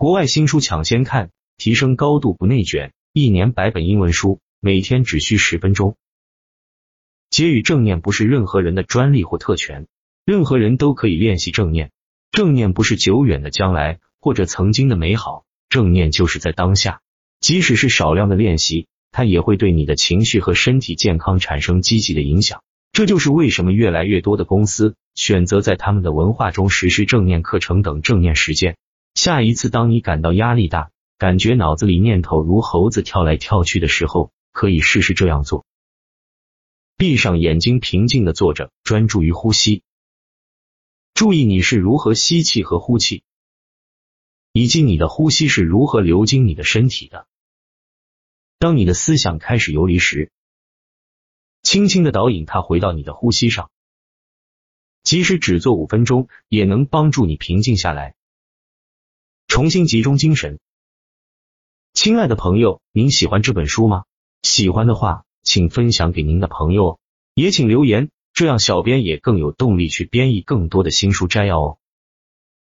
国外新书抢先看，提升高度不内卷，一年百本英文书，每天只需十分钟。结语：正念不是任何人的专利或特权，任何人都可以练习正念。正念不是久远的将来或者曾经的美好，正念就是在当下。即使是少量的练习，它也会对你的情绪和身体健康产生积极的影响。这就是为什么越来越多的公司选择在他们的文化中实施正念课程等正念实践。下一次，当你感到压力大，感觉脑子里念头如猴子跳来跳去的时候，可以试试这样做：闭上眼睛，平静的坐着，专注于呼吸，注意你是如何吸气和呼气，以及你的呼吸是如何流经你的身体的。当你的思想开始游离时，轻轻的导引它回到你的呼吸上，即使只做五分钟，也能帮助你平静下来。重新集中精神，亲爱的朋友，您喜欢这本书吗？喜欢的话，请分享给您的朋友，也请留言，这样小编也更有动力去编译更多的新书摘要哦。